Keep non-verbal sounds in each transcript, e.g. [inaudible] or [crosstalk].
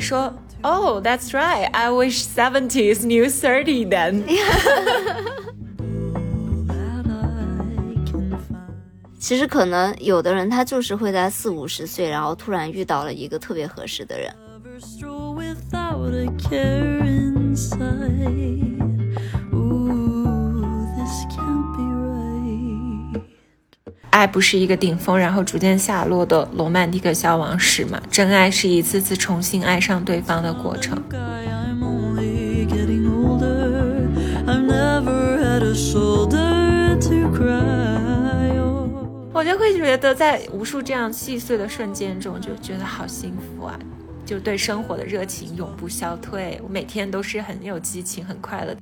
说，Oh, that's right. I wish seventies knew thirty then. [laughs] 其实可能有的人他就是会在四五十岁，然后突然遇到了一个特别合适的人。 爱不是一个顶峰，然后逐渐下落的罗曼蒂克消亡史嘛？真爱是一次次重新爱上对方的过程。我就会觉得，在无数这样细碎的瞬间中，就觉得好幸福啊！就对生活的热情永不消退，我每天都是很有激情、很快乐。大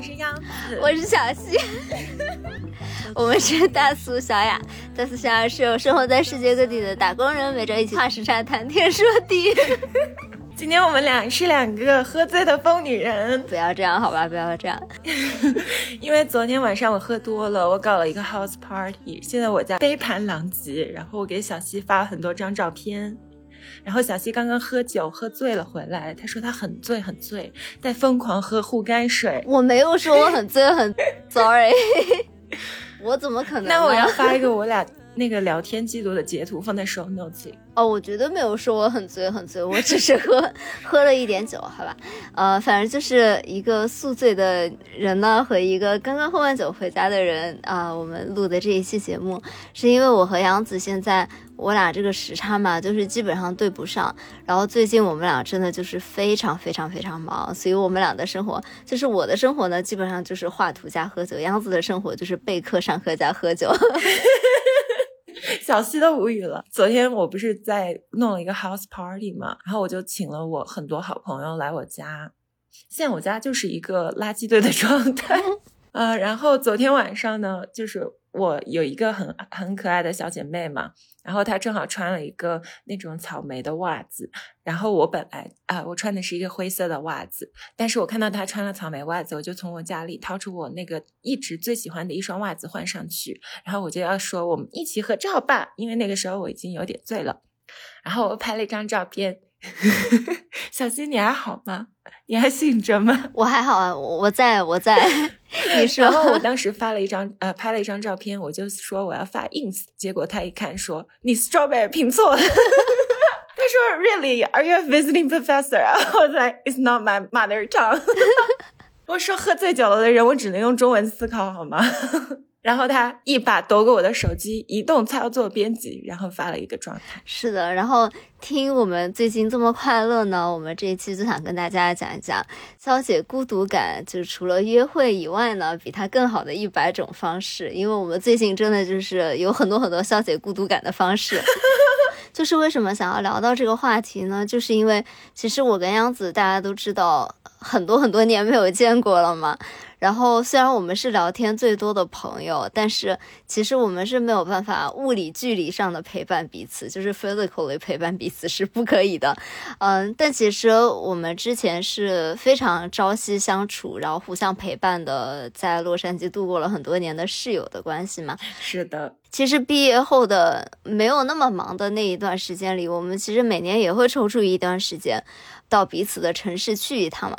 我是杨子，我是小溪，[laughs] 我们是大苏小雅。大苏小雅是有生活在世界各地的打工人，每周一起跨时差谈天说地。[laughs] 今天我们俩是两个喝醉的疯女人，不要这样好吧，不要这样。[laughs] 因为昨天晚上我喝多了，我搞了一个 house party，现在我家杯盘狼藉，然后我给小西发了很多张照片，然后小西刚刚喝酒喝醉了回来，他说他很醉很醉，在疯狂喝护肝水。[laughs] 我没有说我很醉很，sorry，[laughs] 我怎么可能？[laughs] 那我要发一个我俩。那个聊天记录的截图放在 show notes 里。哦，我绝对没有说我很醉很醉，我只是喝喝了一点酒，好吧，呃，反正就是一个宿醉的人呢和一个刚刚喝完酒回家的人啊，我们录的这一期节目。是因为我和杨子现在我俩这个时差嘛，就是基本上对不上，然后最近我们俩真的就是非常非常非常忙，所以我们俩的生活就是我的生活呢，基本上就是画图加喝酒，杨子的生活就是备课上课加喝酒。[laughs] [laughs] 小西都无语了。昨天我不是在弄了一个 house party 嘛，然后我就请了我很多好朋友来我家。现在我家就是一个垃圾堆的状态。[laughs] 呃，然后昨天晚上呢，就是我有一个很很可爱的小姐妹嘛。然后他正好穿了一个那种草莓的袜子，然后我本来啊，我穿的是一个灰色的袜子，但是我看到他穿了草莓袜子，我就从我家里掏出我那个一直最喜欢的一双袜子换上去，然后我就要说我们一起合照吧，因为那个时候我已经有点醉了，然后我拍了一张照片。[laughs] 小新，你还好吗？你还醒着吗？我还好啊，我在我在。[laughs] 你说，然后我当时发了一张呃，拍了一张照片，我就说我要发 ins，结果他一看说你 strawberry 拼错了，[laughs] 他说 really are you a visiting professor？我在 it's not my mother tongue。我说喝醉酒了的人，我只能用中文思考好吗？然后他一把夺过我的手机，移动操作编辑，然后发了一个状态。是的，然后听我们最近这么快乐呢，我们这一期就想跟大家讲一讲消解孤独感，就是除了约会以外呢，比它更好的一百种方式。因为我们最近真的就是有很多很多消解孤独感的方式。[laughs] 就是为什么想要聊到这个话题呢？就是因为其实我跟杨子大家都知道，很多很多年没有见过了嘛。然后，虽然我们是聊天最多的朋友，但是其实我们是没有办法物理距离上的陪伴彼此，就是 physically 陪伴彼此是不可以的。嗯，但其实我们之前是非常朝夕相处，然后互相陪伴的，在洛杉矶度过了很多年的室友的关系嘛。是的，其实毕业后的没有那么忙的那一段时间里，我们其实每年也会抽出一段时间，到彼此的城市去一趟嘛。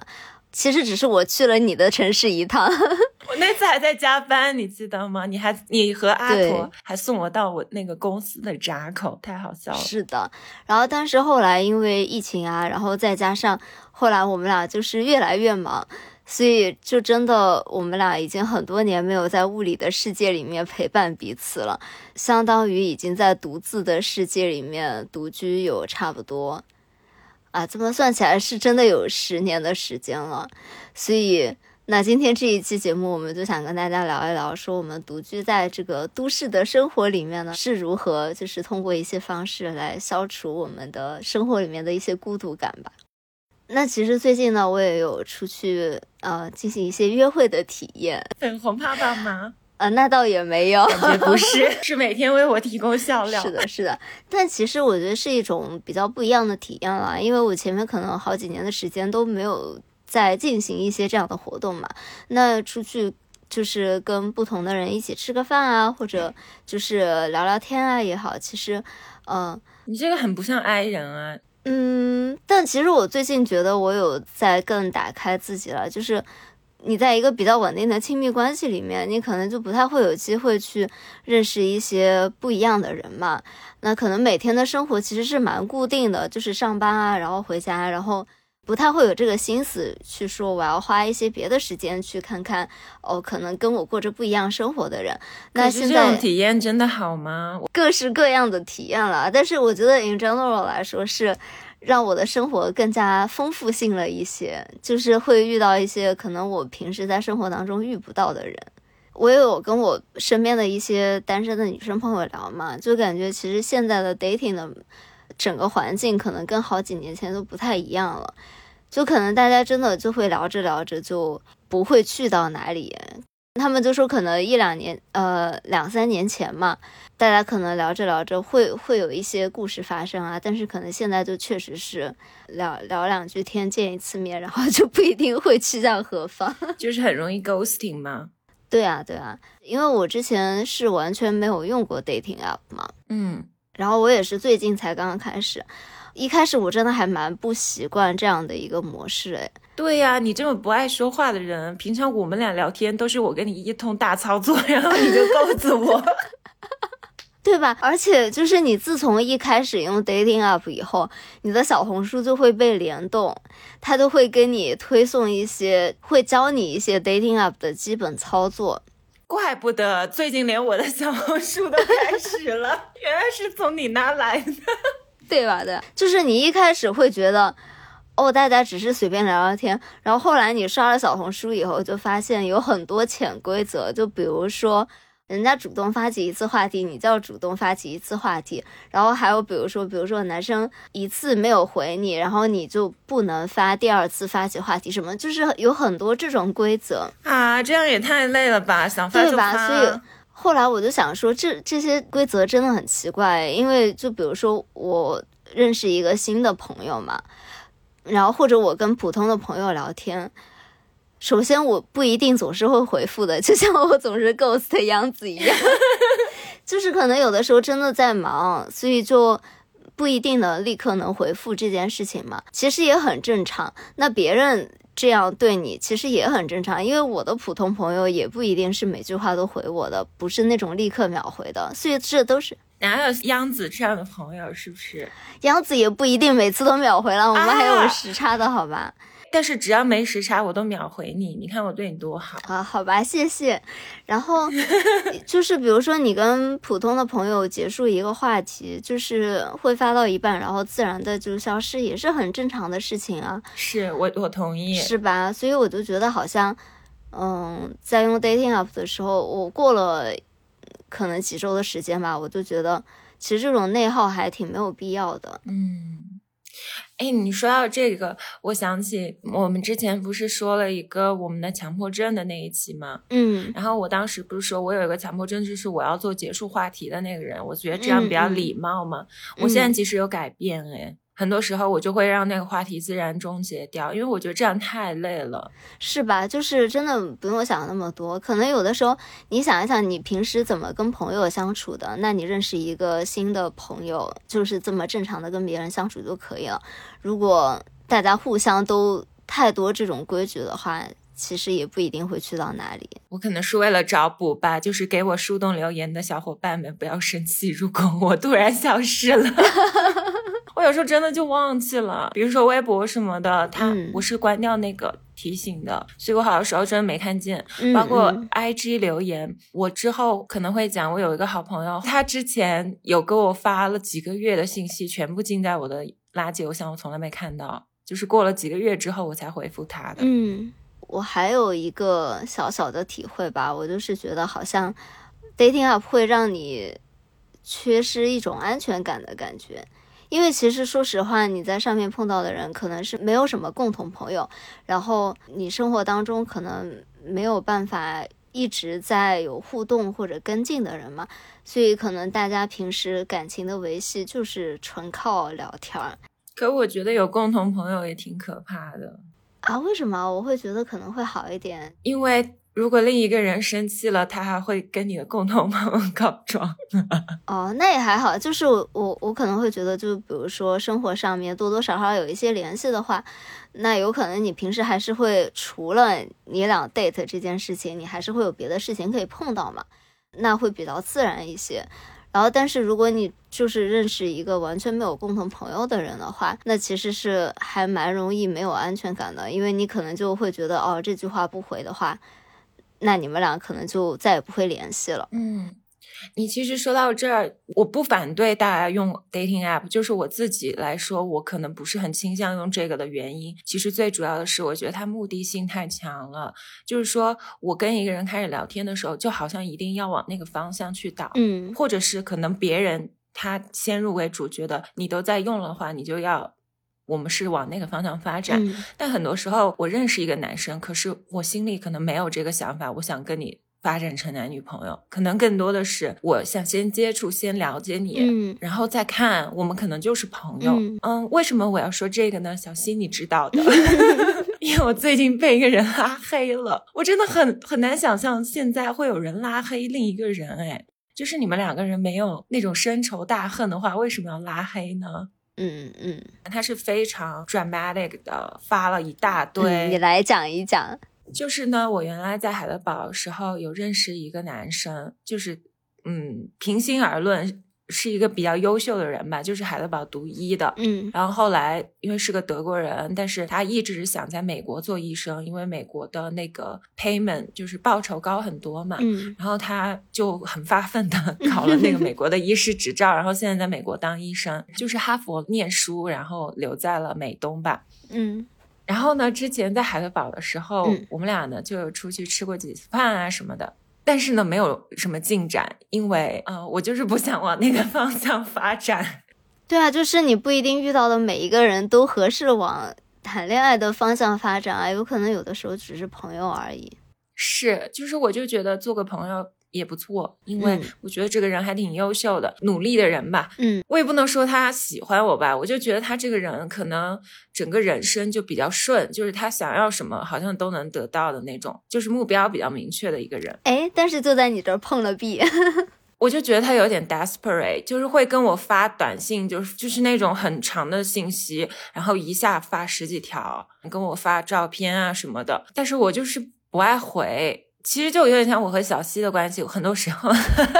其实只是我去了你的城市一趟，[laughs] 我那次还在加班，你记得吗？你还你和阿婆还送我到我那个公司的闸口，太好笑了。是的，然后但是后来因为疫情啊，然后再加上后来我们俩就是越来越忙，所以就真的我们俩已经很多年没有在物理的世界里面陪伴彼此了，相当于已经在独自的世界里面独居有差不多。啊，这么算起来是真的有十年的时间了，所以那今天这一期节目，我们就想跟大家聊一聊，说我们独居在这个都市的生活里面呢，是如何就是通过一些方式来消除我们的生活里面的一些孤独感吧。那其实最近呢，我也有出去呃进行一些约会的体验，粉红泡泡吗？呃，那倒也没有，感觉不是，[laughs] 是每天为我提供笑料。是的，是的，但其实我觉得是一种比较不一样的体验了，因为我前面可能好几年的时间都没有在进行一些这样的活动嘛。那出去就是跟不同的人一起吃个饭啊，或者就是聊聊天啊也好，其实，嗯，你这个很不像 I 人啊。嗯，但其实我最近觉得我有在更打开自己了，就是你在一个比较稳定的亲密关系里面，你可能就不太会有机会去认识一些不一样的人嘛。那可能每天的生活其实是蛮固定的，就是上班啊，然后回家，然后。不太会有这个心思去说，我要花一些别的时间去看看哦，可能跟我过着不一样生活的人。那现在这种体验真的好吗？各式各样的体验了，但是我觉得 in general 来说是让我的生活更加丰富性了一些，就是会遇到一些可能我平时在生活当中遇不到的人。我也有跟我身边的一些单身的女生朋友聊嘛，就感觉其实现在的 dating 的。整个环境可能跟好几年前都不太一样了，就可能大家真的就会聊着聊着就不会去到哪里。他们就说可能一两年，呃，两三年前嘛，大家可能聊着聊着会会有一些故事发生啊，但是可能现在就确实是聊聊两句天，见一次面，[laughs] 然后就不一定会去向何方，[laughs] 就是很容易 ghosting 吗？对啊，对啊，因为我之前是完全没有用过 dating app 嘛，嗯。然后我也是最近才刚刚开始，一开始我真的还蛮不习惯这样的一个模式，哎，对呀，你这么不爱说话的人，平常我们俩聊天都是我跟你一通大操作，[laughs] 然后你就告诉我，[laughs] 对吧？而且就是你自从一开始用 dating app 以后，你的小红书就会被联动，它都会跟你推送一些，会教你一些 dating app 的基本操作。怪不得最近连我的小红书都开始了，[laughs] 原来是从你那来的，对吧？对，就是你一开始会觉得，哦，大家只是随便聊聊天，然后后来你刷了小红书以后，就发现有很多潜规则，就比如说。人家主动发起一次话题，你就要主动发起一次话题。然后还有比如说，比如说男生一次没有回你，然后你就不能发第二次发起话题，什么就是有很多这种规则啊，这样也太累了吧？想发就发。所以后来我就想说，这这些规则真的很奇怪，因为就比如说我认识一个新的朋友嘛，然后或者我跟普通的朋友聊天。首先，我不一定总是会回复的，[laughs] 就像我总是 ghost 的样子一样，[laughs] 就是可能有的时候真的在忙，所以就不一定能立刻能回复这件事情嘛。其实也很正常，那别人这样对你，其实也很正常，因为我的普通朋友也不一定是每句话都回我的，不是那种立刻秒回的，所以这都是哪有央子这样的朋友，是不是？央子也不一定每次都秒回了，我们还有时差的好吧？但是只要没时差，我都秒回你。你看我对你多好啊！好吧，谢谢。然后 [laughs] 就是比如说你跟普通的朋友结束一个话题，就是会发到一半，然后自然的就消失，也是很正常的事情啊。是我我同意，是吧？所以我就觉得好像，嗯，在用 dating app 的时候，我过了可能几周的时间吧，我就觉得其实这种内耗还挺没有必要的。嗯。哎，你说到这个，我想起我们之前不是说了一个我们的强迫症的那一期吗？嗯，然后我当时不是说我有一个强迫症，就是我要做结束话题的那个人，我觉得这样比较礼貌嘛。我现在其实有改变，哎。很多时候我就会让那个话题自然终结掉，因为我觉得这样太累了，是吧？就是真的不用想那么多。可能有的时候你想一想，你平时怎么跟朋友相处的，那你认识一个新的朋友，就是这么正常的跟别人相处就可以了。如果大家互相都太多这种规矩的话，其实也不一定会去到哪里。我可能是为了找补吧，就是给我树洞留言的小伙伴们不要生气，如果我突然消失了。[laughs] 我有时候真的就忘记了，比如说微博什么的，它我是关掉那个提醒的，所以我好多时候真的没看见。包括 IG 留言，我之后可能会讲，我有一个好朋友，他之前有给我发了几个月的信息，全部进在我的垃圾邮箱，我从来没看到，就是过了几个月之后我才回复他的。嗯，我还有一个小小的体会吧，我就是觉得好像 dating up 会让你缺失一种安全感的感觉。因为其实说实话，你在上面碰到的人可能是没有什么共同朋友，然后你生活当中可能没有办法一直在有互动或者跟进的人嘛，所以可能大家平时感情的维系就是纯靠聊天儿。可我觉得有共同朋友也挺可怕的啊？为什么？我会觉得可能会好一点，因为如果另一个人生气了，他还会跟你的共同朋友 [laughs] 告状。[laughs] 哦，那也还好，就是我我我可能会觉得，就比如说生活上面多多少少有一些联系的话，那有可能你平时还是会除了你俩 date 这件事情，你还是会有别的事情可以碰到嘛，那会比较自然一些。然后，但是如果你就是认识一个完全没有共同朋友的人的话，那其实是还蛮容易没有安全感的，因为你可能就会觉得，哦，这句话不回的话，那你们俩可能就再也不会联系了。嗯。你其实说到这儿，我不反对大家用 dating app，就是我自己来说，我可能不是很倾向用这个的原因。其实最主要的是，我觉得它目的性太强了。就是说我跟一个人开始聊天的时候，就好像一定要往那个方向去导，嗯，或者是可能别人他先入为主，觉得你都在用的话，你就要我们是往那个方向发展。但很多时候，我认识一个男生，可是我心里可能没有这个想法，我想跟你。发展成男女朋友，可能更多的是我想先接触、先了解你，嗯，然后再看我们可能就是朋友，嗯，为什么我要说这个呢？小溪，你知道的，[laughs] 因为我最近被一个人拉黑了，我真的很很难想象现在会有人拉黑另一个人，哎，就是你们两个人没有那种深仇大恨的话，为什么要拉黑呢？嗯嗯，他是非常 dramatic 的，发了一大堆，你来讲一讲。就是呢，我原来在海德堡时候有认识一个男生，就是嗯，平心而论是一个比较优秀的人吧，就是海德堡读医的，嗯，然后后来因为是个德国人，但是他一直想在美国做医生，因为美国的那个 payment 就是报酬高很多嘛，嗯，然后他就很发奋的考 [laughs] 了那个美国的医师执照，然后现在在美国当医生，就是哈佛念书，然后留在了美东吧，嗯。然后呢，之前在海德堡的时候，我们俩呢就有出去吃过几次饭啊什么的，但是呢没有什么进展，因为啊，我就是不想往那个 [laughs] 方向发展。对啊，就是你不一定遇到的每一个人都合适往谈恋爱的方向发展啊，有可能有的时候只是朋友而已。是，就是我就觉得做个朋友。也不错，因为我觉得这个人还挺优秀的，努力的人吧。嗯，我也不能说他喜欢我吧，我就觉得他这个人可能整个人生就比较顺，就是他想要什么好像都能得到的那种，就是目标比较明确的一个人。哎，但是就在你这儿碰了壁，[laughs] 我就觉得他有点 desperate，就是会跟我发短信，就是就是那种很长的信息，然后一下发十几条，跟我发照片啊什么的，但是我就是不爱回。其实就有点像我和小西的关系，很多时候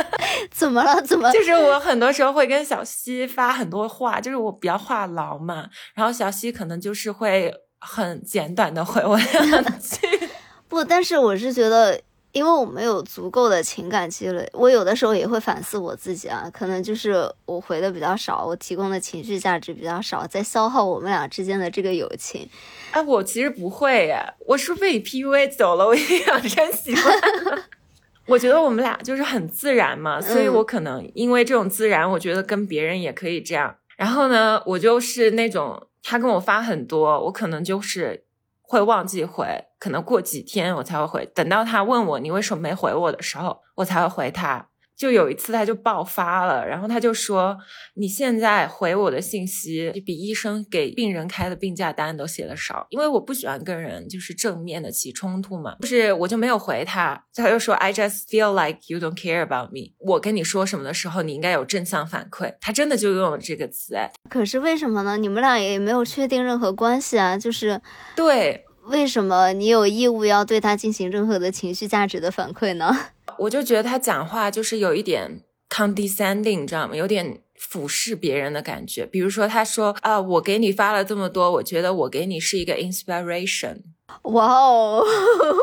[laughs] 怎么了？怎么？就是我很多时候会跟小西发很多话，就是我比较话痨嘛，然后小西可能就是会很简短的回我两句。[laughs] 不，但是我是觉得。因为我没有足够的情感积累，我有的时候也会反思我自己啊，可能就是我回的比较少，我提供的情绪价值比较少，在消耗我们俩之间的这个友情。哎，我其实不会耶，我是被 PUA 走了，我养成习惯了。[laughs] 我觉得我们俩就是很自然嘛，所以我可能因为这种自然，我觉得跟别人也可以这样。然后呢，我就是那种他跟我发很多，我可能就是。会忘记回，可能过几天我才会回。等到他问我你为什么没回我的时候，我才会回他。就有一次他就爆发了，然后他就说：“你现在回我的信息比医生给病人开的病假单都写的少。”因为我不喜欢跟人就是正面的起冲突嘛，就是我就没有回他。他又说：“I just feel like you don't care about me。”我跟你说什么的时候，你应该有正向反馈。他真的就用了这个词，哎，可是为什么呢？你们俩也没有确定任何关系啊，就是对。为什么你有义务要对他进行任何的情绪价值的反馈呢？[laughs] 我就觉得他讲话就是有一点 condescending，知道吗？有点俯视别人的感觉。比如说，他说啊，我给你发了这么多，我觉得我给你是一个 inspiration。哇哦，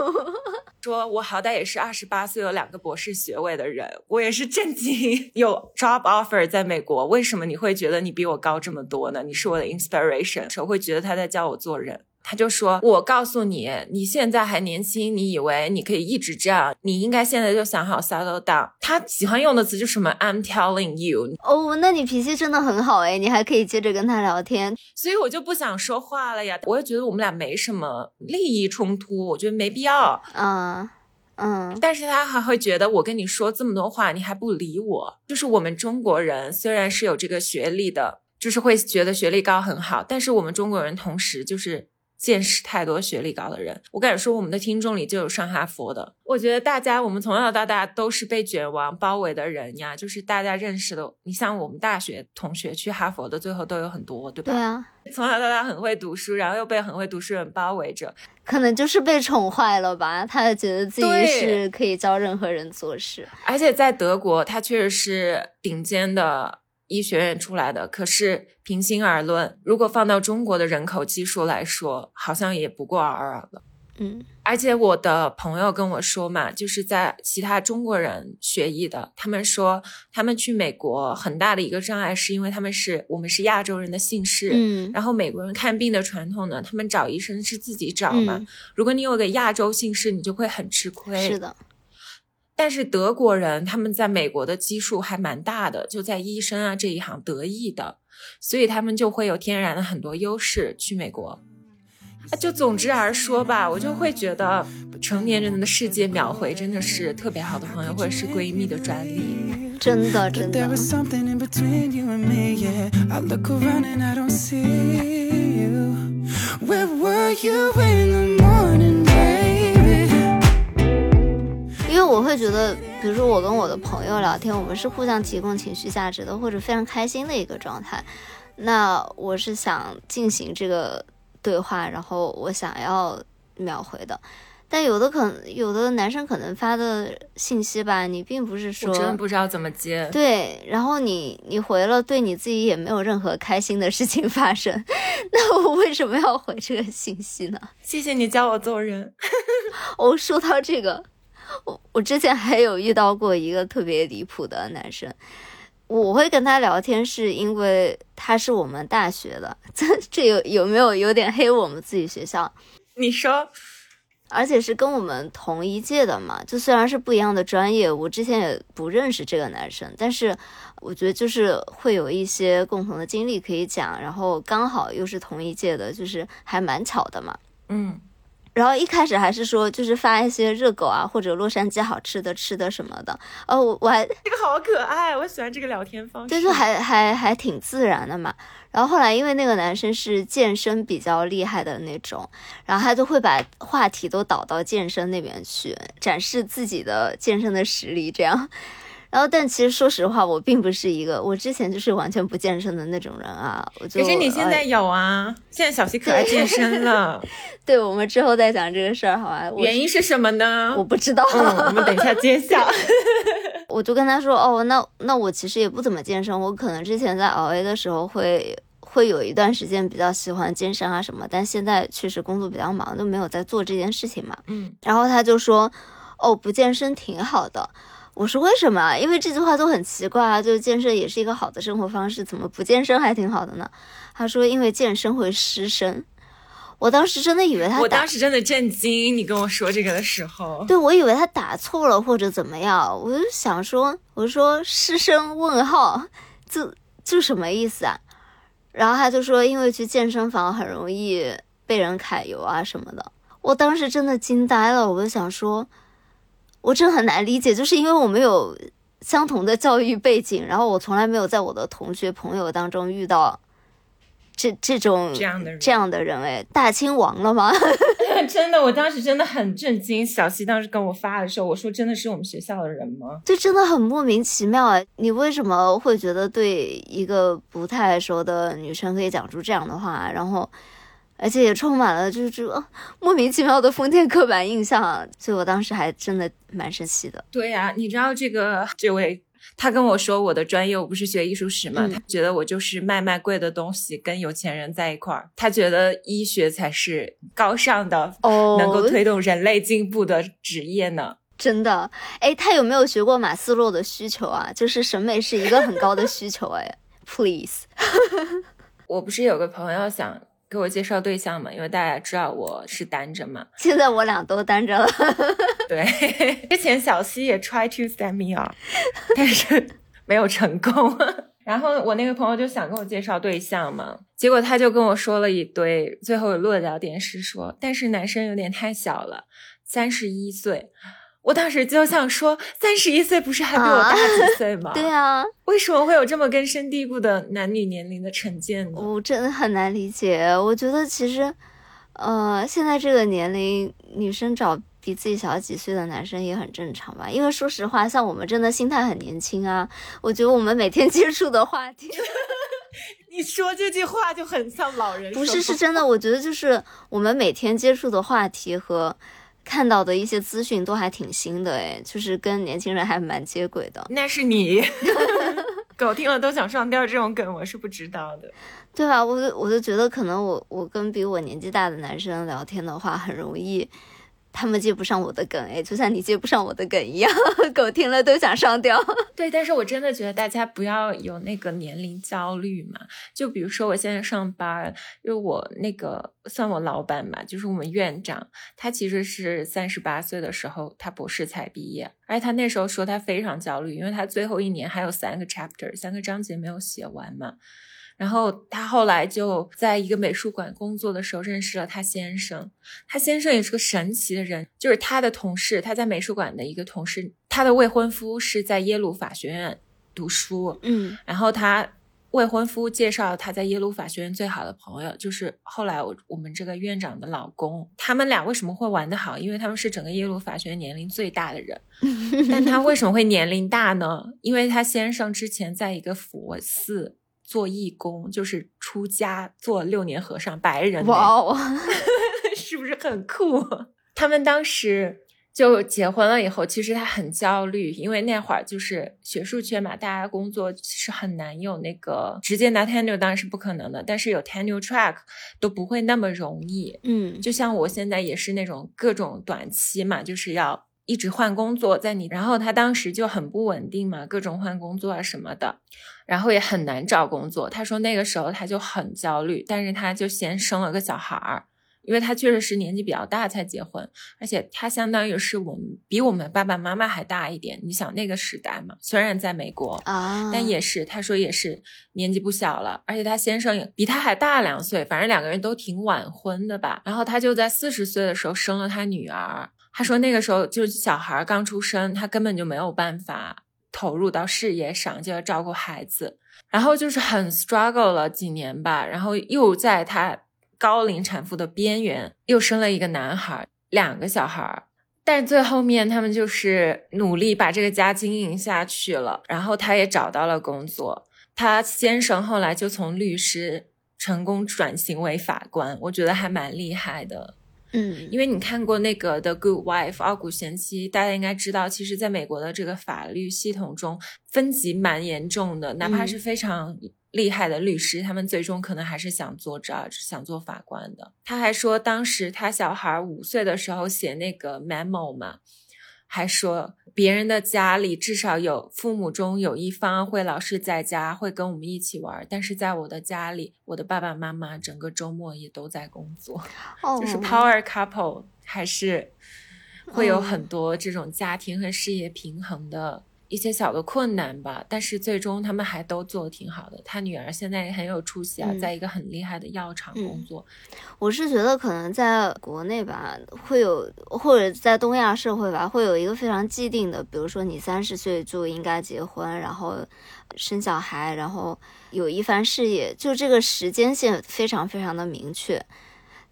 [laughs] 说我好歹也是二十八岁有两个博士学位的人，我也是正经有 job offer 在美国。为什么你会觉得你比我高这么多呢？你是我的 inspiration，我会觉得他在教我做人。他就说：“我告诉你，你现在还年轻，你以为你可以一直这样？你应该现在就想好 settle down。”他喜欢用的词就是什么 “I'm telling you”。哦，那你脾气真的很好哎，你还可以接着跟他聊天。所以我就不想说话了呀。我也觉得我们俩没什么利益冲突，我觉得没必要。嗯嗯。但是他还会觉得我跟你说这么多话，你还不理我。就是我们中国人虽然是有这个学历的，就是会觉得学历高很好，但是我们中国人同时就是。见识太多、学历高的人。我敢说，我们的听众里就有上哈佛的。我觉得大家，我们从小到大都是被卷王包围的人呀。就是大家认识的，你像我们大学同学去哈佛的，最后都有很多，对吧？对啊，从小到大很会读书，然后又被很会读书人包围着，可能就是被宠坏了吧。他觉得自己是可以教任何人做事，而且在德国，他确实是顶尖的。医学院出来的，可是平心而论，如果放到中国的人口基数来说，好像也不过尔尔了。嗯，而且我的朋友跟我说嘛，就是在其他中国人学医的，他们说他们去美国很大的一个障碍是因为他们是我们是亚洲人的姓氏，嗯，然后美国人看病的传统呢，他们找医生是自己找嘛，如果你有个亚洲姓氏，你就会很吃亏。是的。但是德国人他们在美国的基数还蛮大的，就在医生啊这一行得意的，所以他们就会有天然的很多优势去美国。啊，就总之而说吧，我就会觉得成年人的世界秒回真的是特别好的朋友或者是闺蜜的专利，真的真的。因为我会觉得，比如说我跟我的朋友聊天，我们是互相提供情绪价值的，或者非常开心的一个状态。那我是想进行这个对话，然后我想要秒回的。但有的可能，有的男生可能发的信息吧，你并不是说真不知道怎么接。对，然后你你回了，对你自己也没有任何开心的事情发生。[laughs] 那我为什么要回这个信息呢？谢谢你教我做人。我 [laughs] 说到这个。[laughs] 我我之前还有遇到过一个特别离谱的男生，我会跟他聊天是因为他是我们大学的，[laughs] 这这有有没有有点黑我们自己学校？你说，而且是跟我们同一届的嘛，就虽然是不一样的专业，我之前也不认识这个男生，但是我觉得就是会有一些共同的经历可以讲，然后刚好又是同一届的，就是还蛮巧的嘛，嗯。然后一开始还是说，就是发一些热狗啊，或者洛杉矶好吃的吃的什么的。哦，我我还这个好可爱，我喜欢这个聊天方式。就是还还还挺自然的嘛。然后后来因为那个男生是健身比较厉害的那种，然后他就会把话题都导到健身那边去，展示自己的健身的实力，这样。然后，但其实说实话，我并不是一个，我之前就是完全不健身的那种人啊。我就可是你现在有啊，现在小西可爱健身了。[laughs] 对，我们之后再讲这个事儿，好吧？原因是什么呢？我不知道，我们等一下揭晓。[laughs] 我就跟他说，哦，那那我其实也不怎么健身，我可能之前在熬 A 的时候会会有一段时间比较喜欢健身啊什么，但现在确实工作比较忙，就没有在做这件事情嘛。嗯。然后他就说，哦，不健身挺好的。我说为什么？因为这句话都很奇怪啊，就是健身也是一个好的生活方式，怎么不健身还挺好的呢？他说因为健身会失身。我当时真的以为他，我当时真的震惊。你跟我说这个的时候，对我以为他打错了或者怎么样，我就想说，我说失身问号，就就什么意思啊？然后他就说，因为去健身房很容易被人揩油啊什么的。我当时真的惊呆了，我就想说。我真很难理解，就是因为我没有相同的教育背景，然后我从来没有在我的同学朋友当中遇到这这种这样的人，这样的人，哎，大清亡了吗？[laughs] 真的，我当时真的很震惊。小西当时跟我发的时候，我说真的是我们学校的人吗？这真的很莫名其妙哎！你为什么会觉得对一个不太熟的女生可以讲出这样的话？然后。而且也充满了就是这个莫名其妙的封建刻板印象，所以我当时还真的蛮生气的。对呀，你知道这个这位他跟我说我的专业我不是学艺术史嘛，他觉得我就是卖卖贵的东西跟有钱人在一块儿，他觉得医学才是高尚的哦，能够推动人类进步的职业呢。真的，哎，他有没有学过马斯洛的需求啊？就是审美是一个很高的需求哎。[laughs] Please，[laughs] 我不是有个朋友想。给我介绍对象嘛，因为大家知道我是单着嘛。现在我俩都单着了。[laughs] 对，[laughs] 之前小西也 try to set me up，[laughs] 但是没有成功。然后我那个朋友就想跟我介绍对象嘛，结果他就跟我说了一堆，最后落脚点是说，但是男生有点太小了，三十一岁。我当时就想说，三十一岁不是还比我大几岁吗？[laughs] 对啊，为什么会有这么根深蒂固的男女年龄的成见呢？我真的很难理解。我觉得其实，呃，现在这个年龄，女生找比自己小几岁的男生也很正常吧？因为说实话，像我们真的心态很年轻啊。我觉得我们每天接触的话题，[laughs] 你说这句话就很像老人。不是，是真的。我觉得就是我们每天接触的话题和看到的一些资讯都还挺新的，哎，就是跟年轻人还蛮接轨的。那是你。[laughs] 狗听了都想上吊，这种梗我是不知道的，对吧？我就我就觉得可能我我跟比我年纪大的男生聊天的话，很容易。他们接不上我的梗，哎，就像你接不上我的梗一样，[laughs] 狗听了都想上吊。[laughs] 对，但是我真的觉得大家不要有那个年龄焦虑嘛。就比如说我现在上班，因为我那个算我老板吧，就是我们院长，他其实是三十八岁的时候他博士才毕业，而且他那时候说他非常焦虑，因为他最后一年还有三个 chapter，三个章节没有写完嘛。然后他后来就在一个美术馆工作的时候认识了他先生，他先生也是个神奇的人，就是他的同事，他在美术馆的一个同事，他的未婚夫是在耶鲁法学院读书，嗯，然后他未婚夫介绍他在耶鲁法学院最好的朋友，就是后来我我们这个院长的老公，他们俩为什么会玩得好？因为他们是整个耶鲁法学院年龄最大的人，[laughs] 但他为什么会年龄大呢？因为他先生之前在一个佛寺。做义工就是出家做六年和尚，白人哇哦 [laughs] [laughs] 是不是很酷？[laughs] 他们当时就结婚了以后，其实他很焦虑，因为那会儿就是学术圈嘛，大家工作其实很难有那个直接拿 tenure 当然是不可能的，但是有 tenure track 都不会那么容易。嗯，就像我现在也是那种各种短期嘛，就是要。一直换工作，在你，然后他当时就很不稳定嘛，各种换工作啊什么的，然后也很难找工作。他说那个时候他就很焦虑，但是他就先生了个小孩儿，因为他确实是年纪比较大才结婚，而且他相当于是我们比我们爸爸妈妈还大一点。你想那个时代嘛，虽然在美国啊，但也是他说也是年纪不小了，而且他先生也比他还大两岁，反正两个人都挺晚婚的吧。然后他就在四十岁的时候生了他女儿。他说那个时候就是小孩刚出生，他根本就没有办法投入到事业上，就要照顾孩子，然后就是很 struggle 了几年吧，然后又在他高龄产妇的边缘又生了一个男孩，两个小孩，但最后面他们就是努力把这个家经营下去了，然后他也找到了工作，他先生后来就从律师成功转型为法官，我觉得还蛮厉害的。嗯，因为你看过那个《The Good Wife》傲骨贤妻，大家应该知道，其实在美国的这个法律系统中分级蛮严重的，哪怕是非常厉害的律师，他们最终可能还是想做 judge，想做法官的。他还说，当时他小孩五岁的时候写那个 memo 嘛。还说别人的家里至少有父母中有一方会老是在家，会跟我们一起玩。但是在我的家里，我的爸爸妈妈整个周末也都在工作，[laughs] 就是 power couple 还是会有很多这种家庭和事业平衡的。一些小的困难吧，但是最终他们还都做的挺好的。他女儿现在也很有出息啊，在一个很厉害的药厂工作。我是觉得可能在国内吧，会有或者在东亚社会吧，会有一个非常既定的，比如说你三十岁就应该结婚，然后生小孩，然后有一番事业，就这个时间线非常非常的明确。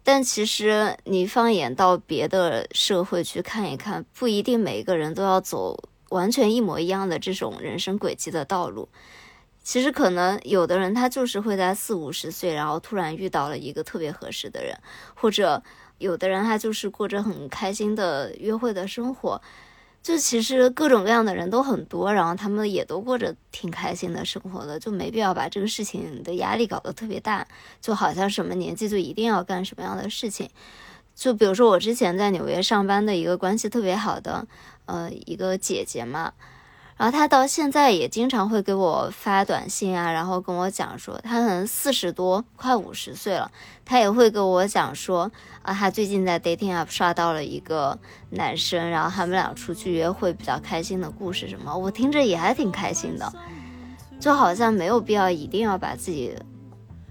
但其实你放眼到别的社会去看一看，不一定每一个人都要走。完全一模一样的这种人生轨迹的道路，其实可能有的人他就是会在四五十岁，然后突然遇到了一个特别合适的人，或者有的人他就是过着很开心的约会的生活，就其实各种各样的人都很多，然后他们也都过着挺开心的生活的，就没必要把这个事情的压力搞得特别大，就好像什么年纪就一定要干什么样的事情。就比如说我之前在纽约上班的一个关系特别好的。呃，一个姐姐嘛，然后她到现在也经常会给我发短信啊，然后跟我讲说，她可能四十多，快五十岁了，她也会跟我讲说，啊，她最近在 dating app 刷到了一个男生，然后他们俩出去约会比较开心的故事什么，我听着也还挺开心的，就好像没有必要一定要把自己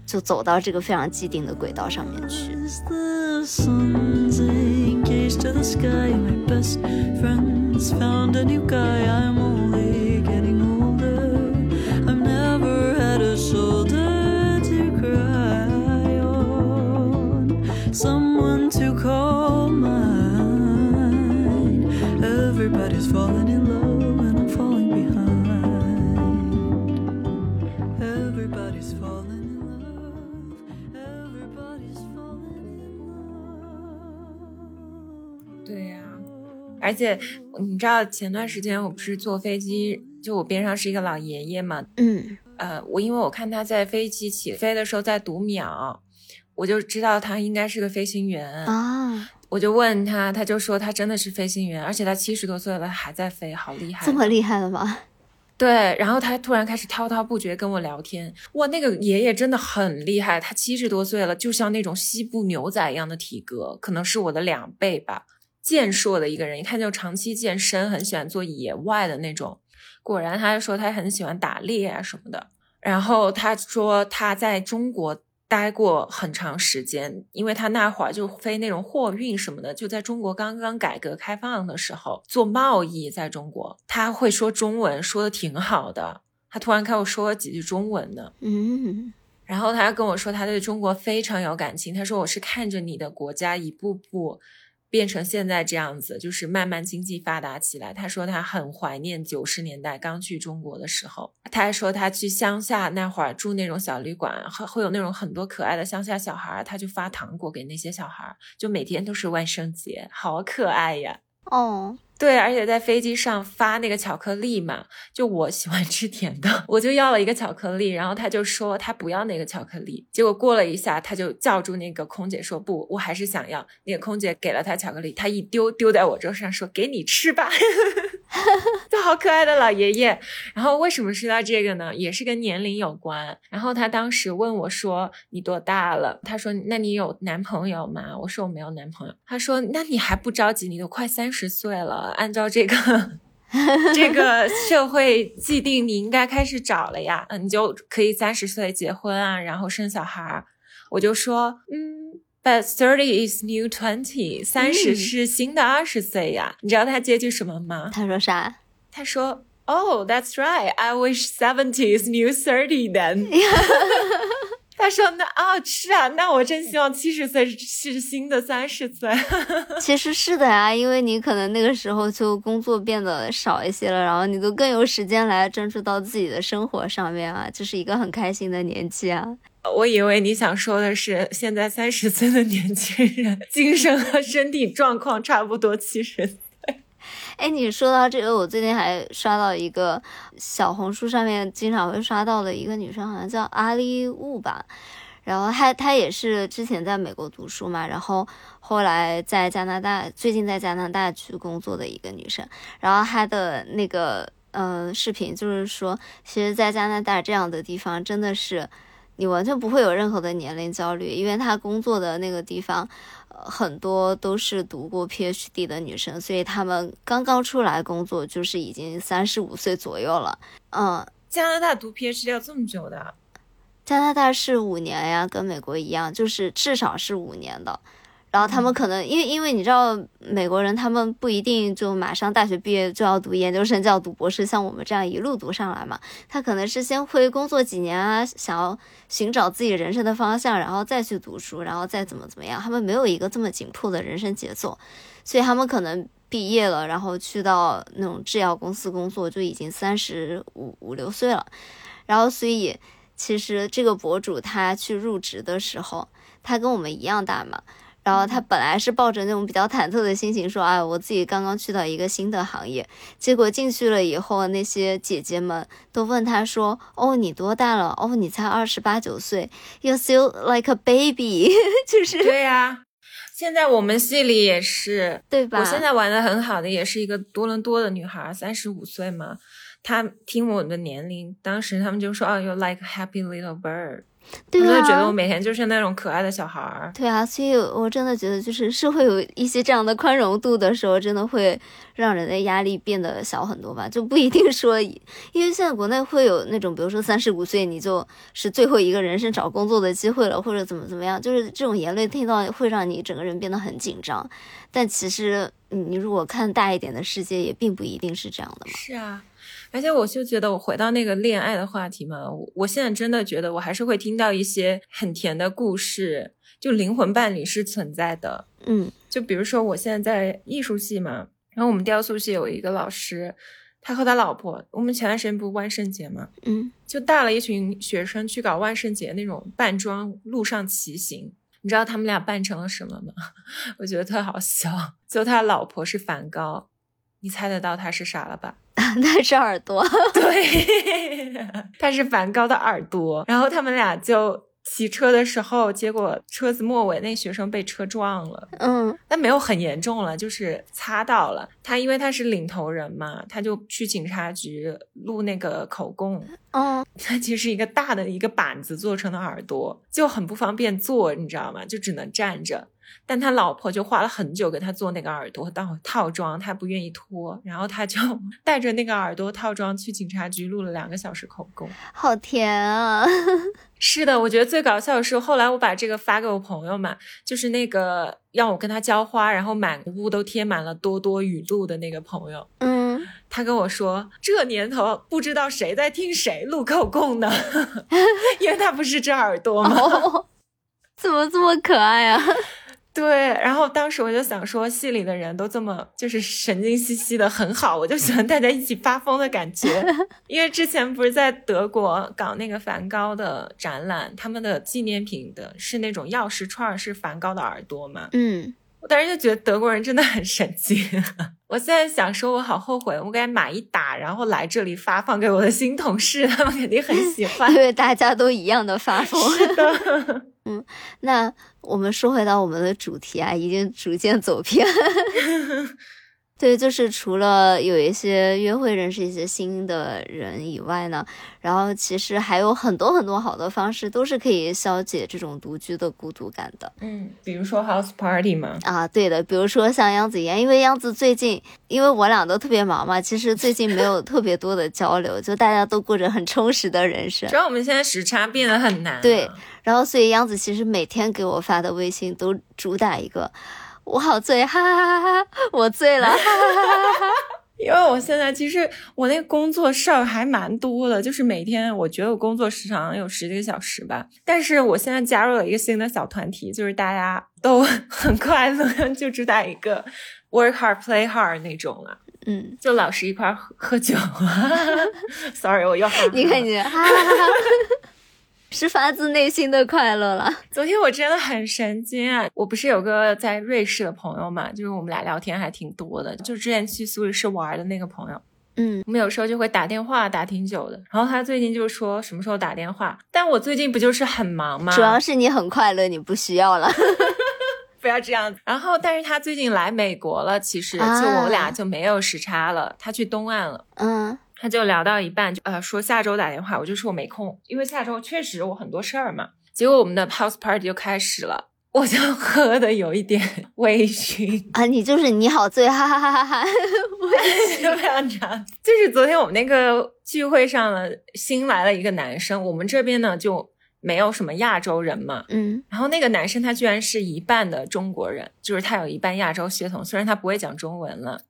就走到这个非常既定的轨道上面去。To the sky. My best friends found a new guy. I'm only getting older. I've never had a shoulder to cry on. someone to call mine. Everybody's falling in love 而且你知道前段时间我不是坐飞机，就我边上是一个老爷爷嘛，嗯呃，我因为我看他在飞机起飞的时候在读秒，我就知道他应该是个飞行员。啊，我就问他，他就说他真的是飞行员，而且他七十多岁了还在飞，好厉害！这么厉害了吗？[laughs] 对，然后他突然开始滔滔不绝跟我聊天，哇，那个爷爷真的很厉害，他七十多岁了，就像那种西部牛仔一样的体格，可能是我的两倍吧，健硕的一个人，一看就长期健身，很喜欢做野外的那种。果然，他说他很喜欢打猎啊什么的。然后他说他在中国待过很长时间，因为他那会儿就飞那种货运什么的，就在中国刚刚改革开放的时候做贸易，在中国他会说中文，说的挺好的。他突然开口说了几句中文呢，嗯然后他跟我说他对中国非常有感情。他说我是看着你的国家一步步变成现在这样子，就是慢慢经济发达起来。他说他很怀念九十年代刚去中国的时候。他还说他去乡下那会儿住那种小旅馆，会会有那种很多可爱的乡下小孩儿，他就发糖果给那些小孩儿，就每天都是万圣节，好可爱呀。哦，对，而且在飞机上发那个巧克力嘛，就我喜欢吃甜的，我就要了一个巧克力，然后他就说他不要那个巧克力，结果过了一下，他就叫住那个空姐说不，我还是想要。那个空姐给了他巧克力，他一丢丢在我桌上说给你吃吧，[laughs] 就好可爱的老爷爷。然后为什么说到这个呢？也是跟年龄有关。然后他当时问我说你多大了？他说那你有男朋友吗？我说我没有男朋友。他说那你还不着急？你都快三十岁了，按照这个这个社会既定，你应该开始找了呀。嗯，你就可以三十岁结婚啊，然后生小孩儿。我就说嗯。But thirty is new twenty，三十嗯是新的二十岁呀。你知道他接句什么吗？他说啥？他说：“Oh, that's right. I wish seventy is new thirty then。[laughs] ”他说：“那啊、是啊，那我真希望七十岁是新的三十岁。[laughs] 其实是的呀，因为你可能那个时候就工作变得少一些了，然后你都更有时间来专注到自己的生活上面啊，这是一个很开心的年纪啊。我以为你想说的是，现在三十岁的年轻人精神和身体状况差不多七十。[laughs] 哎，你说到这个，我最近还刷到一个小红书上面经常会刷到的一个女生，好像叫阿丽雾吧。然后她她也是之前在美国读书嘛，然后后来在加拿大，最近在加拿大去工作的一个女生。然后她的那个呃视频就是说，其实，在加拿大这样的地方，真的是你完全不会有任何的年龄焦虑，因为他工作的那个地方。呃很多都是读过 PhD 的女生，所以她们刚刚出来工作就是已经三十五岁左右了。嗯，加拿大读 PhD 要这么久的？加拿大是五年呀，跟美国一样，就是至少是五年的。然后他们可能因为因为你知道美国人他们不一定就马上大学毕业就要读研究生就要读博士，像我们这样一路读上来嘛，他可能是先会工作几年啊，想要寻找自己人生的方向，然后再去读书，然后再怎么怎么样，他们没有一个这么紧迫的人生节奏，所以他们可能毕业了，然后去到那种制药公司工作就已经三十五五六岁了，然后所以其实这个博主他去入职的时候，他跟我们一样大嘛。然后他本来是抱着那种比较忐忑的心情说：“哎，我自己刚刚去到一个新的行业。”结果进去了以后，那些姐姐们都问他说：“哦，你多大了？哦，你才二十八九岁，You still like a baby。[laughs] ”就是对呀、现在我们系里也是，对吧？我现在玩的很好的也是一个多伦多的女孩，三十五岁嘛。她听我的年龄，当时他们就说：“哦，you like a happy little bird。”对我就觉得我啊，每天就是那种可爱的小孩儿。对啊，所以我真的觉得，就是社会有一些这样的宽容度的时候，真的会让人的压力变得小很多吧。就不一定说，因为现在国内会有那种，比如说三十五岁你就是最后一个人生找工作的机会了，或者怎么怎么样，就是这种言论听到会让你整个人变得很紧张。但其实，嗯你如果看大一点的世界，也并不一定是这样的嘛。是啊，而且我就觉得，我回到那个恋爱的话题嘛，我我现在真的觉得，我还是会听到一些很甜的故事，就灵魂伴侣是存在的。嗯，就比如说我现在在艺术系嘛，然后我们雕塑系有一个老师，他和他老婆，我们前段时间不是万圣节嘛，嗯，就带了一群学生去搞万圣节那种扮装路上骑行。你知道他们俩扮成了什么吗？[laughs] 我觉得特好笑。就他老婆是梵高，你猜得到他是啥了吧？[laughs] 那是耳朵。对，[laughs] 他是梵高的耳朵。然后他们俩就骑车的时候，结果车子末尾那学生被车撞了。嗯，但没有很严重了，就是擦到了。他因为他是领头人嘛，他就去警察局录那个口供。哦，[laughs] 他其实是一个大的一个板子做成的耳朵，就很不方便坐，你知道吗？就只能站着。但他老婆就花了很久给他做那个耳朵套套装，他不愿意脱，然后他就 [laughs] 带着那个耳朵套装去警察局录了两个小时口供。好甜啊！[laughs] 是的，我觉得最搞笑的是，后来我把这个发给我朋友嘛，就是那个让我跟他浇花，然后满屋都贴满了多多语录的那个朋友。嗯，他跟我说，这年头不知道谁在听谁录口供呢，[laughs] 因为他不是这耳朵吗？哦，怎么这么可爱啊？对，然后当时我就想说，戏里的人都这么就是神经兮兮的，很好，我就喜欢大家一起发疯的感觉。[laughs] 因为之前不是在德国搞那个梵高的展览，他们的纪念品的是那种钥匙串，是梵高的耳朵嘛。嗯，我当时就觉得德国人真的很神经。[laughs] 我现在想说，我好后悔，我该买一打，然后来这里发放给我的新同事，他们肯定很喜欢，因为大家都一样的发疯。是的。[laughs] 嗯，那我们说回到我们的主题啊，已经逐渐走偏。[laughs] 对，就是除了有一些约会认识一些新的人以外呢，然后其实还有很多很多好的方式，都是可以消解这种独居的孤独感的。嗯，比如说 house party 嘛。啊，对的，比如说像杨子一样，因为杨子最近，因为我俩都特别忙嘛，其实最近没有特别多的交流，就大家都过着很充实的人生。主要我们现在时差变得很难。对，然后所以杨子其实每天给我发的微信都主打一个。我好醉，哈哈哈哈！我醉了，哈哈哈哈哈！[laughs] 因为我现在其实我那个工作事儿还蛮多的，就是每天我觉得我工作时长有十几个小时吧。但是我现在加入了一个新的小团体，就是大家都很快乐，就主打一个 [laughs] work hard play hard 那种了。嗯，就老是一块喝喝酒。[laughs] Sorry，我又你看你，哈哈哈哈！是发自内心的快乐了。[laughs] 昨天我真的很神经啊！我不是有个在瑞士的朋友嘛，就是我们俩聊天还挺多的。就之前去苏黎世玩的那个朋友，嗯，我们有时候就会打电话打挺久的。然后他最近就说什么时候打电话，但我最近不就是很忙吗？主要是你很快乐，你不需要了。[laughs] 不要这样子。然后，但是他最近来美国了，其实就我俩就没有时差了。他去东岸了，嗯。他就聊到一半，呃，说下周打电话，我就说我没空，因为下周确实我很多事儿嘛。结果我们的 house party 就开始了，我就 [laughs] 喝的有一点 [laughs] 微醺啊，你就是你好醉，哈哈哈哈哈！我就非常长，就是昨天我们那个聚会上呢，新来了一个男生，我们这边呢就没有什么亚洲人嘛，嗯，然后那个男生他居然是一半的中国人，就是他有一半亚洲血统，虽然他不会讲中文了。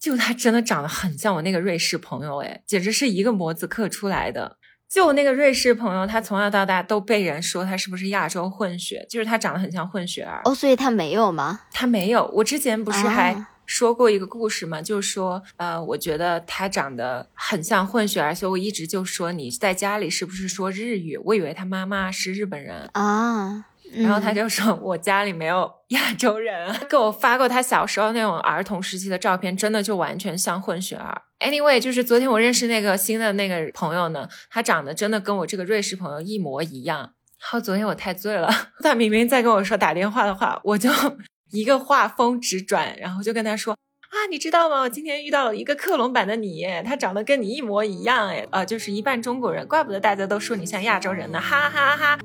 就他真的长得很像我那个瑞士朋友，哎，简直是一个模子刻出来的。就我那个瑞士朋友，他从小到大都被人说他是不是亚洲混血，就是他长得很像混血儿。哦，所以他没有吗？他没有。我之前不是还说过一个故事吗？就是说，呃，我觉得他长得很像混血儿，所以我一直就说你在家里是不是说日语？我以为他妈妈是日本人啊。然后他就说：“我家里没有亚洲人。[laughs] ”给我发过他小时候那种儿童时期的照片，真的就完全像混血儿。Anyway，就是昨天我认识那个新的那个朋友呢，他长得真的跟我这个瑞士朋友一模一样。然后昨天我太醉了，[laughs] 他明明在跟我说打电话的话，我就 [laughs] 一个话锋直转，然后就跟他说：“啊，你知道吗？我今天遇到了一个克隆版的你，他长得跟你一模一样，哎，呃，就是一半中国人，怪不得大家都说你像亚洲人呢，哈哈哈。”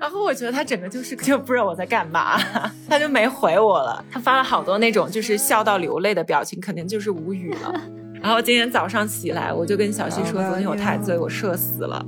然后我觉得他整个就是就不知道我在干嘛，[laughs] 他就没回我了。他发了好多那种就是笑到流泪的表情，肯定就是无语了。[laughs] 然后今天早上起来，我就跟小西说，昨天我太醉，我社死了。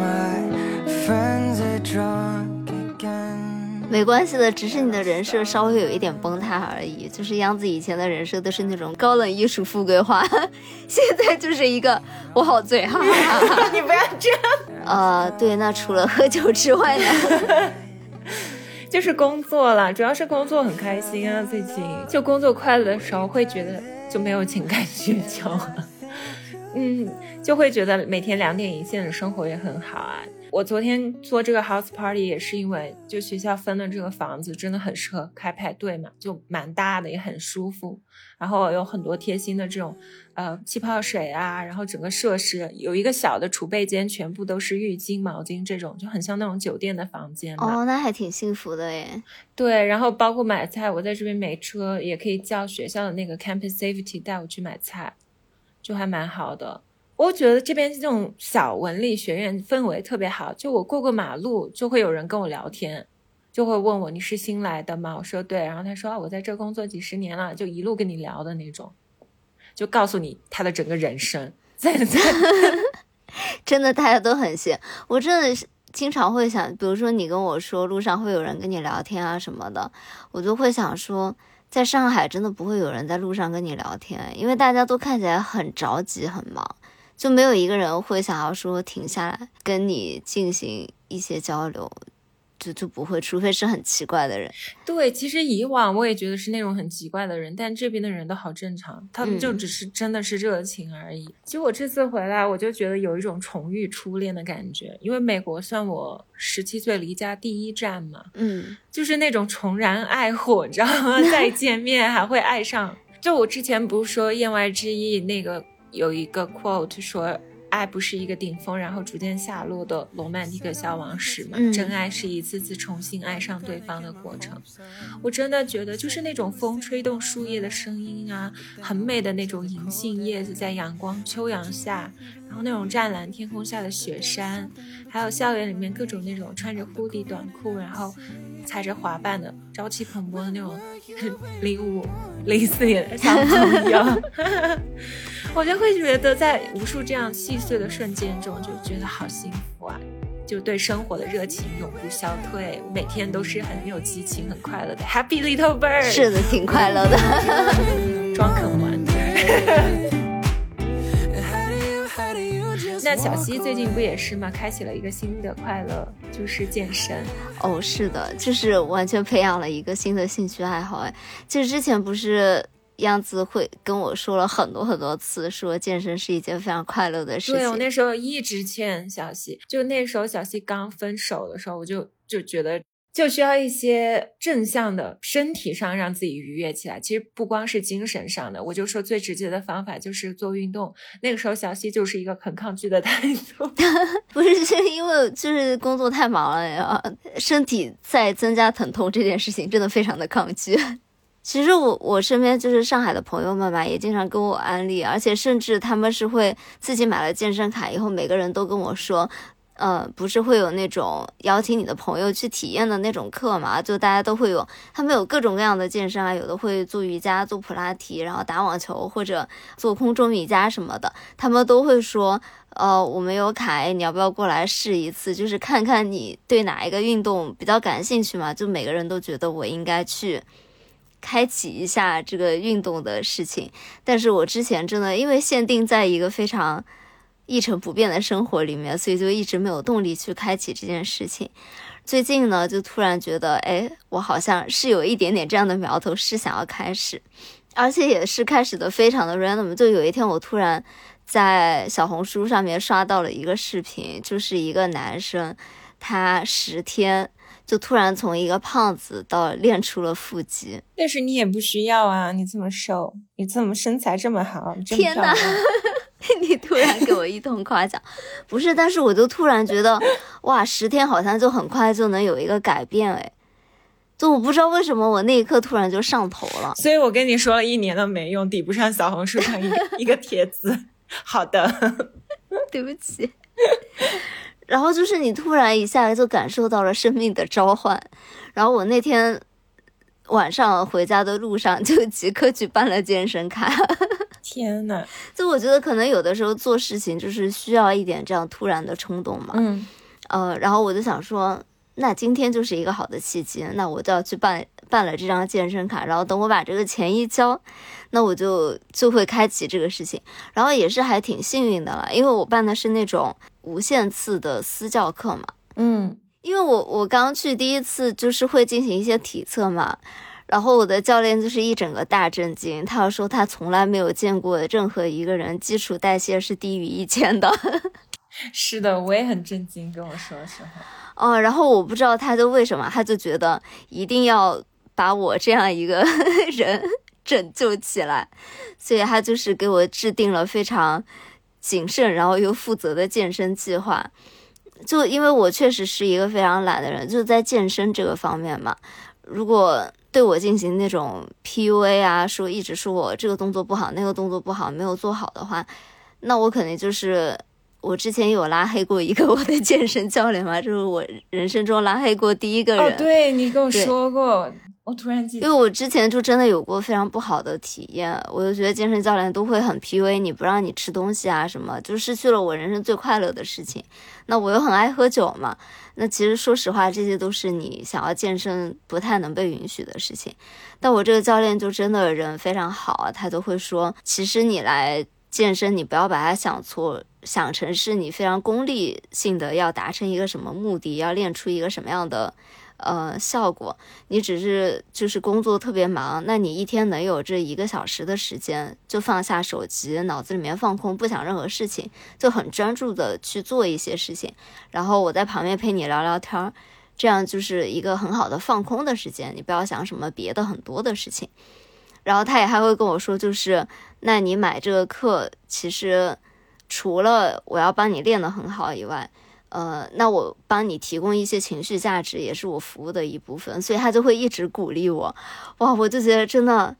，my friends are drunk again。没关系的，只是你的人设稍微有一点崩塌而已。就是杨子以前的人设都是那种高冷、艺术、富贵花，现在就是一个我好醉，哈哈哈。[laughs] 你不要这样，[laughs] 呃，对，那除了喝酒之外呢？[laughs] 就是工作啦，主要是工作很开心啊。最近就工作快乐的时候会觉得就没有情感需求了。嗯，就会觉得每天两点一线的生活也很好啊。我昨天做这个 house party 也是因为，就学校分的这个房子真的很适合开派对嘛，就蛮大的，也很舒服。然后有很多贴心的这种，呃，气泡水啊，然后整个设施有一个小的储备间，全部都是浴巾、毛巾这种，就很像那种酒店的房间。哦，那还挺幸福的耶。对，然后包括买菜，我在这边没车，也可以叫学校的那个 campus safety 带我去买菜，就还蛮好的。我觉得这边这种小文理学院氛围特别好，就我过个马路就会有人跟我聊天，就会问我你是新来的吗？我说对，然后他说啊我在这工作几十年了，就一路跟你聊的那种，就告诉你他的整个人生在在。[laughs] 真的大家都很闲，我真的经常会想，比如说你跟我说路上会有人跟你聊天啊什么的，我就会想说，在上海真的不会有人在路上跟你聊天，因为大家都看起来很着急很忙。就没有一个人会想要说停下来跟你进行一些交流，就就不会，除非是很奇怪的人。对，其实以往我也觉得是那种很奇怪的人，但这边的人都好正常，他们就只是真的是热情而已。其实我这次回来，我就觉得有一种重遇初恋的感觉，因为美国算我十七岁离家第一站嘛，嗯，就是那种重燃爱火，你知道吗？[laughs] 再见面还会爱上。就我之前不是说言外之意那个。有一个 quote 说，爱不是一个顶峰然后逐渐下落的罗曼蒂克消亡史嘛？真爱是一次次重新爱上对方的过程。我真的觉得，就是那种风吹动树叶的声音啊，很美的那种银杏叶子在阳光秋阳下，然后那种湛蓝天空下的雪山，还有校园里面各种那种穿着 hoodie 短裤，然后踩着滑板的朝气蓬勃的那种零五零四年的小朋友。[laughs] 我就会觉得，在无数这样细碎的瞬间中，就觉得好幸福啊！就对生活的热情永不消退，每天都是很有激情、很快乐的 Happy Little Bird。是的，挺快乐的。[laughs] 装可玩。那小溪最近不也是吗？开启了一个新的快乐，就是健身。哦，是的，就是完全培养了一个新的兴趣爱好。哎，其实之前不是。样子会跟我说了很多很多次，说健身是一件非常快乐的事情。对我那时候一直劝小西，就那时候小西刚分手的时候，我就就觉得就需要一些正向的，身体上让自己愉悦起来。其实不光是精神上的，我就说最直接的方法就是做运动。那个时候小西就是一个很抗拒的态度，[laughs] 不是是因为就是工作太忙了呀，身体在增加疼痛这件事情真的非常的抗拒。[laughs] 其实我我身边就是上海的朋友们吧，也经常跟我安利，而且甚至他们是会自己买了健身卡以后，每个人都跟我说，呃，不是会有那种邀请你的朋友去体验的那种课嘛？就大家都会有，他们有各种各样的健身啊，有的会做瑜伽、做普拉提，然后打网球或者做空中瑜伽什么的，他们都会说，呃，我们有卡，你要不要过来试一次？就是看看你对哪一个运动比较感兴趣嘛？就每个人都觉得我应该去。开启一下这个运动的事情，但是我之前真的因为限定在一个非常一成不变的生活里面，所以就一直没有动力去开启这件事情。最近呢，就突然觉得，哎，我好像是有一点点这样的苗头，是想要开始，而且也是开始的非常的 random。就有一天，我突然在小红书上面刷到了一个视频，就是一个男生，他十天。就突然从一个胖子到练出了腹肌，但是你也不需要啊！你这么瘦，你这么身材这么好，天哪！[laughs] [laughs] 你突然给我一通夸奖，不是？但是我就突然觉得，哇，十天好像就很快就能有一个改变哎！就我不知道为什么我那一刻突然就上头了。[laughs] 所以我跟你说了一年都没用，抵不上小红书上一一个帖子。好的，[laughs] 对不起。然后就是你突然一下来就感受到了生命的召唤，然后我那天晚上回家的路上就即刻去办了健身卡。天呐，就我觉得可能有的时候做事情就是需要一点这样突然的冲动嘛。嗯，呃，然后我就想说，那今天就是一个好的契机，那我就要去办办了这张健身卡，然后等我把这个钱一交，那我就就会开启这个事情，然后也是还挺幸运的了，因为我办的是那种无限次的私教课嘛，嗯，因为我我刚去第一次就是会进行一些体测嘛。然后我的教练就是一整个大震惊，他说他从来没有见过任何一个人基础代谢是低于一千的。[laughs] 是的，我也很震惊，跟我说的时候。哦，然后我不知道他就为什么，他就觉得一定要把我这样一个 [laughs] 人拯救起来，所以他就是给我制定了非常谨慎然后又负责的健身计划。就因为我确实是一个非常懒的人，就在健身这个方面嘛，如果。对我进行那种 PUA 啊，说一直说我这个动作不好，那个动作不好，没有做好的话，那我肯定就是我之前有拉黑过一个 [laughs] 我的健身教练嘛，就是我人生中拉黑过第一个人。哦，对你跟我说过。我突然记得，因为我之前就真的有过非常不好的体验，我就觉得健身教练都会很 PUA 你，不让你吃东西啊什么，就失去了我人生最快乐的事情。那我又很爱喝酒嘛，那其实说实话，这些都是你想要健身不太能被允许的事情。但我这个教练就真的人非常好啊，他都会说，其实你来健身，你不要把它想错，想成是你非常功利性的要达成一个什么目的，要练出一个什么样的。呃，效果，你只是就是工作特别忙，那你一天能有这一个小时的时间，就放下手机，脑子里面放空，不想任何事情，就很专注的去做一些事情，然后我在旁边陪你聊聊天儿，这样就是一个很好的放空的时间，你不要想什么别的很多的事情。然后他也还会跟我说，就是那你买这个课，其实除了我要帮你练得很好以外。呃，那我帮你提供一些情绪价值，也是我服务的一部分，所以他就会一直鼓励我。哇，我就觉得真的，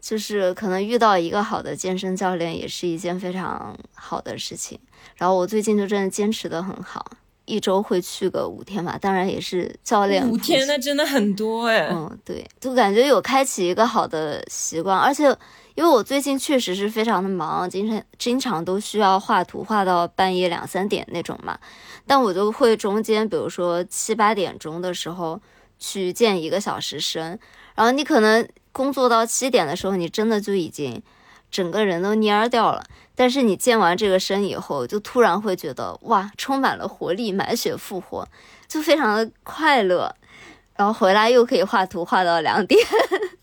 就是可能遇到一个好的健身教练，也是一件非常好的事情。然后我最近就真的坚持的很好，一周会去个五天吧，当然也是教练。五天那真的很多哎。嗯，对，就感觉有开启一个好的习惯，而且。因为我最近确实是非常的忙，经常经常都需要画图画到半夜两三点那种嘛，但我就会中间，比如说七八点钟的时候去健一个小时身，然后你可能工作到七点的时候，你真的就已经整个人都蔫掉了，但是你健完这个身以后，就突然会觉得哇，充满了活力，满血复活，就非常的快乐，然后回来又可以画图画到两点。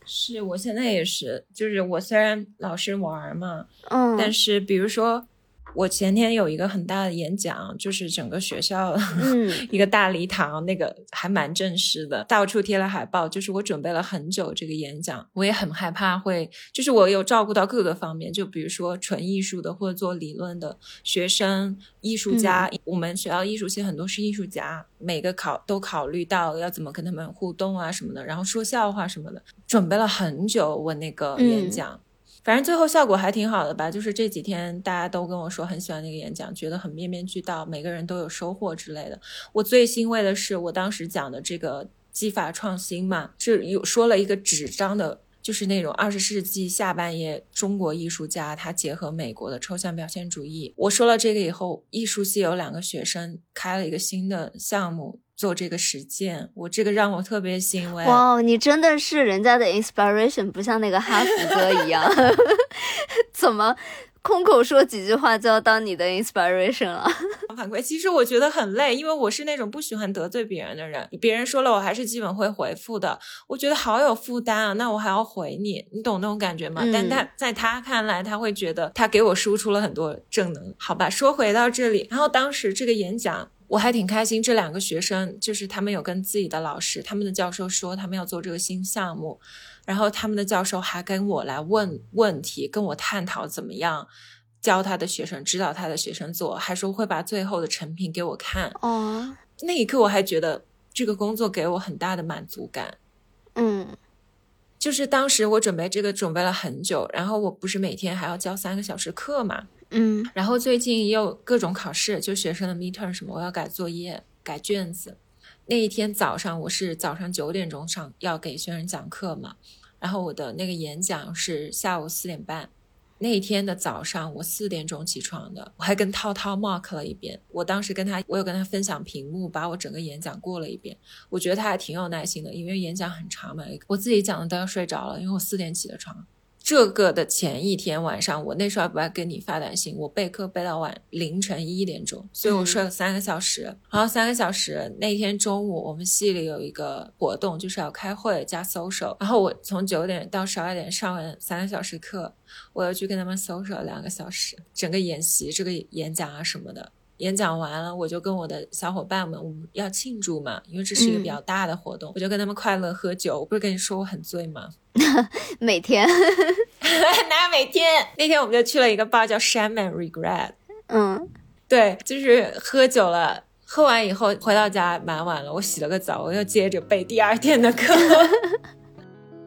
是我现在也是，就是我虽然老是玩嘛，嗯，但是比如说。我前天有一个很大的演讲，就是整个学校 [laughs] 一个大礼堂，那个还蛮正式的，到处贴了海报。就是我准备了很久这个演讲，我也很害怕会，就是我有照顾到各个方面，就比如说纯艺术的或者做理论的学生、艺术家。我们学校艺术系很多是艺术家，每个考都考虑到要怎么跟他们互动啊什么的，然后说笑话什么的，准备了很久我那个演讲。反正最后效果还挺好的吧，就是这几天大家都跟我说很喜欢那个演讲，觉得很面面俱到，每个人都有收获之类的。我最欣慰的是，我当时讲的这个技法创新嘛，是有说了一个纸张的，就是那种二十世纪下半叶中国艺术家他结合美国的抽象表现主义。我说了这个以后，艺术系有两个学生开了一个新的项目。做这个实践，我这个让我特别欣慰。哇，你真的是人家的 inspiration，不像那个哈佛哥一样，[laughs] 怎么空口说几句话就要当你的 inspiration 了？[laughs] 反馈其实我觉得很累，因为我是那种不喜欢得罪别人的人。别人说了，我还是基本会回复的。我觉得好有负担啊，那我还要回你，你懂那种感觉吗？但他在他看来，他会觉得他给我输出了很多正能。好吧，说回到这里，然后当时这个演讲。我还挺开心，这两个学生就是他们有跟自己的老师，他们的教授说他们要做这个新项目，然后他们的教授还跟我来问问题，跟我探讨怎么样教他的学生，指导他的学生做，还说会把最后的成品给我看。哦，那一刻我还觉得这个工作给我很大的满足感。嗯，就是当时我准备这个准备了很久，然后我不是每天还要教三个小时课嘛。嗯，然后最近也有各种考试，就学生的 midterm 什么，我要改作业、改卷子。那一天早上，我是早上九点钟上要给学生讲课嘛，然后我的那个演讲是下午四点半，那一天的早上，我四点钟起床的，我还跟涛涛 mark 了一遍。我当时跟他，我有跟他分享屏幕，把我整个演讲过了一遍。我觉得他还挺有耐心的，因为演讲很长嘛。我自己讲的都要睡着了，因为我四点起的床。这个的前一天晚上，我那时候还不爱给你发短信，我备课备到晚凌晨一点钟，所以我睡了三个小时。然后三个小时那天中午，我们系里有一个活动，就是要开会加 social。然后我从九点到十二点上完三个小时课，我又去跟他们 social 两个小时，整个演习这个演讲啊什么的。演讲完了，我就跟我的小伙伴们，我们要庆祝嘛，因为这是一个比较大的活动，我就跟他们快乐喝酒。我不是跟你说我很醉吗？[laughs] 每天，[laughs] 哪有每天？那天我们就去了一个 bar 叫 Shame and Regret。嗯，对，就是喝酒了，喝完以后回到家蛮晚了，我洗了个澡，我又接着背第二天的课。[laughs]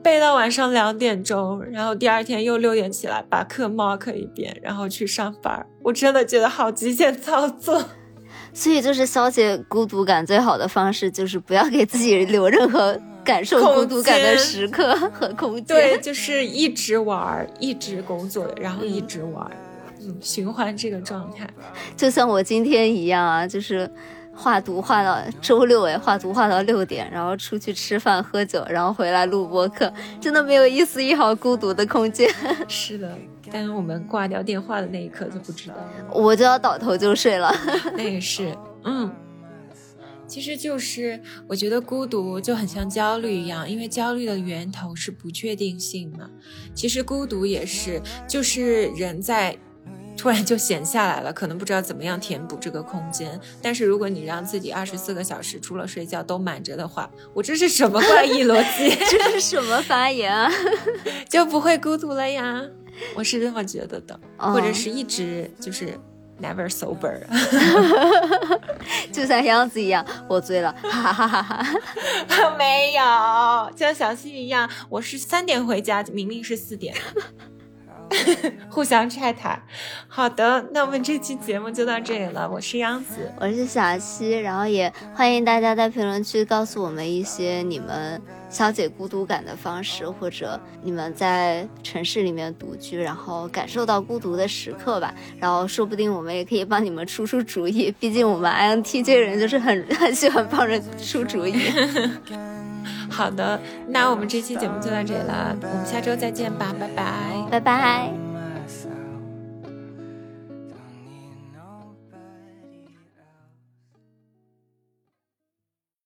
背到晚上两点钟，然后第二天又六点起来把课 mark 一遍，然后去上班。我真的觉得好极限操作。[laughs] 所以就是消解孤独感最好的方式，就是不要给自己留任何感受孤独感的时刻和空间。对，就是一直玩，一直工作，然后一直玩，嗯，循环这个状态。就像我今天一样啊，就是。画图画到周六哎，画图画到六点，然后出去吃饭喝酒，然后回来录播课，真的没有一丝一毫孤独的空间。[laughs] 是的，但是我们挂掉电话的那一刻就不知道，我就要倒头就睡了。[laughs] 那也是，嗯，其实就是我觉得孤独就很像焦虑一样，因为焦虑的源头是不确定性嘛。其实孤独也是，就是人在。突然就闲下来了，可能不知道怎么样填补这个空间。但是如果你让自己二十四个小时除了睡觉都满着的话，我这是什么怪异逻辑？[laughs] 这是什么发言啊？[laughs] 就不会孤独了呀？我是这么觉得的，或者是一直就是 never sober，[laughs] 就像杨子一样，我醉了，哈哈哈哈哈。没有，像小溪一样，我是三点回家，明明是四点。[laughs] 互相拆台。好的，那我们这期节目就到这里了。我是杨子，我是小溪，然后也欢迎大家在评论区告诉我们一些你们消解孤独感的方式，或者你们在城市里面独居，然后感受到孤独的时刻吧。然后说不定我们也可以帮你们出出主意，毕竟我们 INTJ 人就是很 [laughs] 很喜欢帮人出主意。[laughs] 好的，那我们这期节目就到这里了，我们下周再见吧，拜拜，拜拜。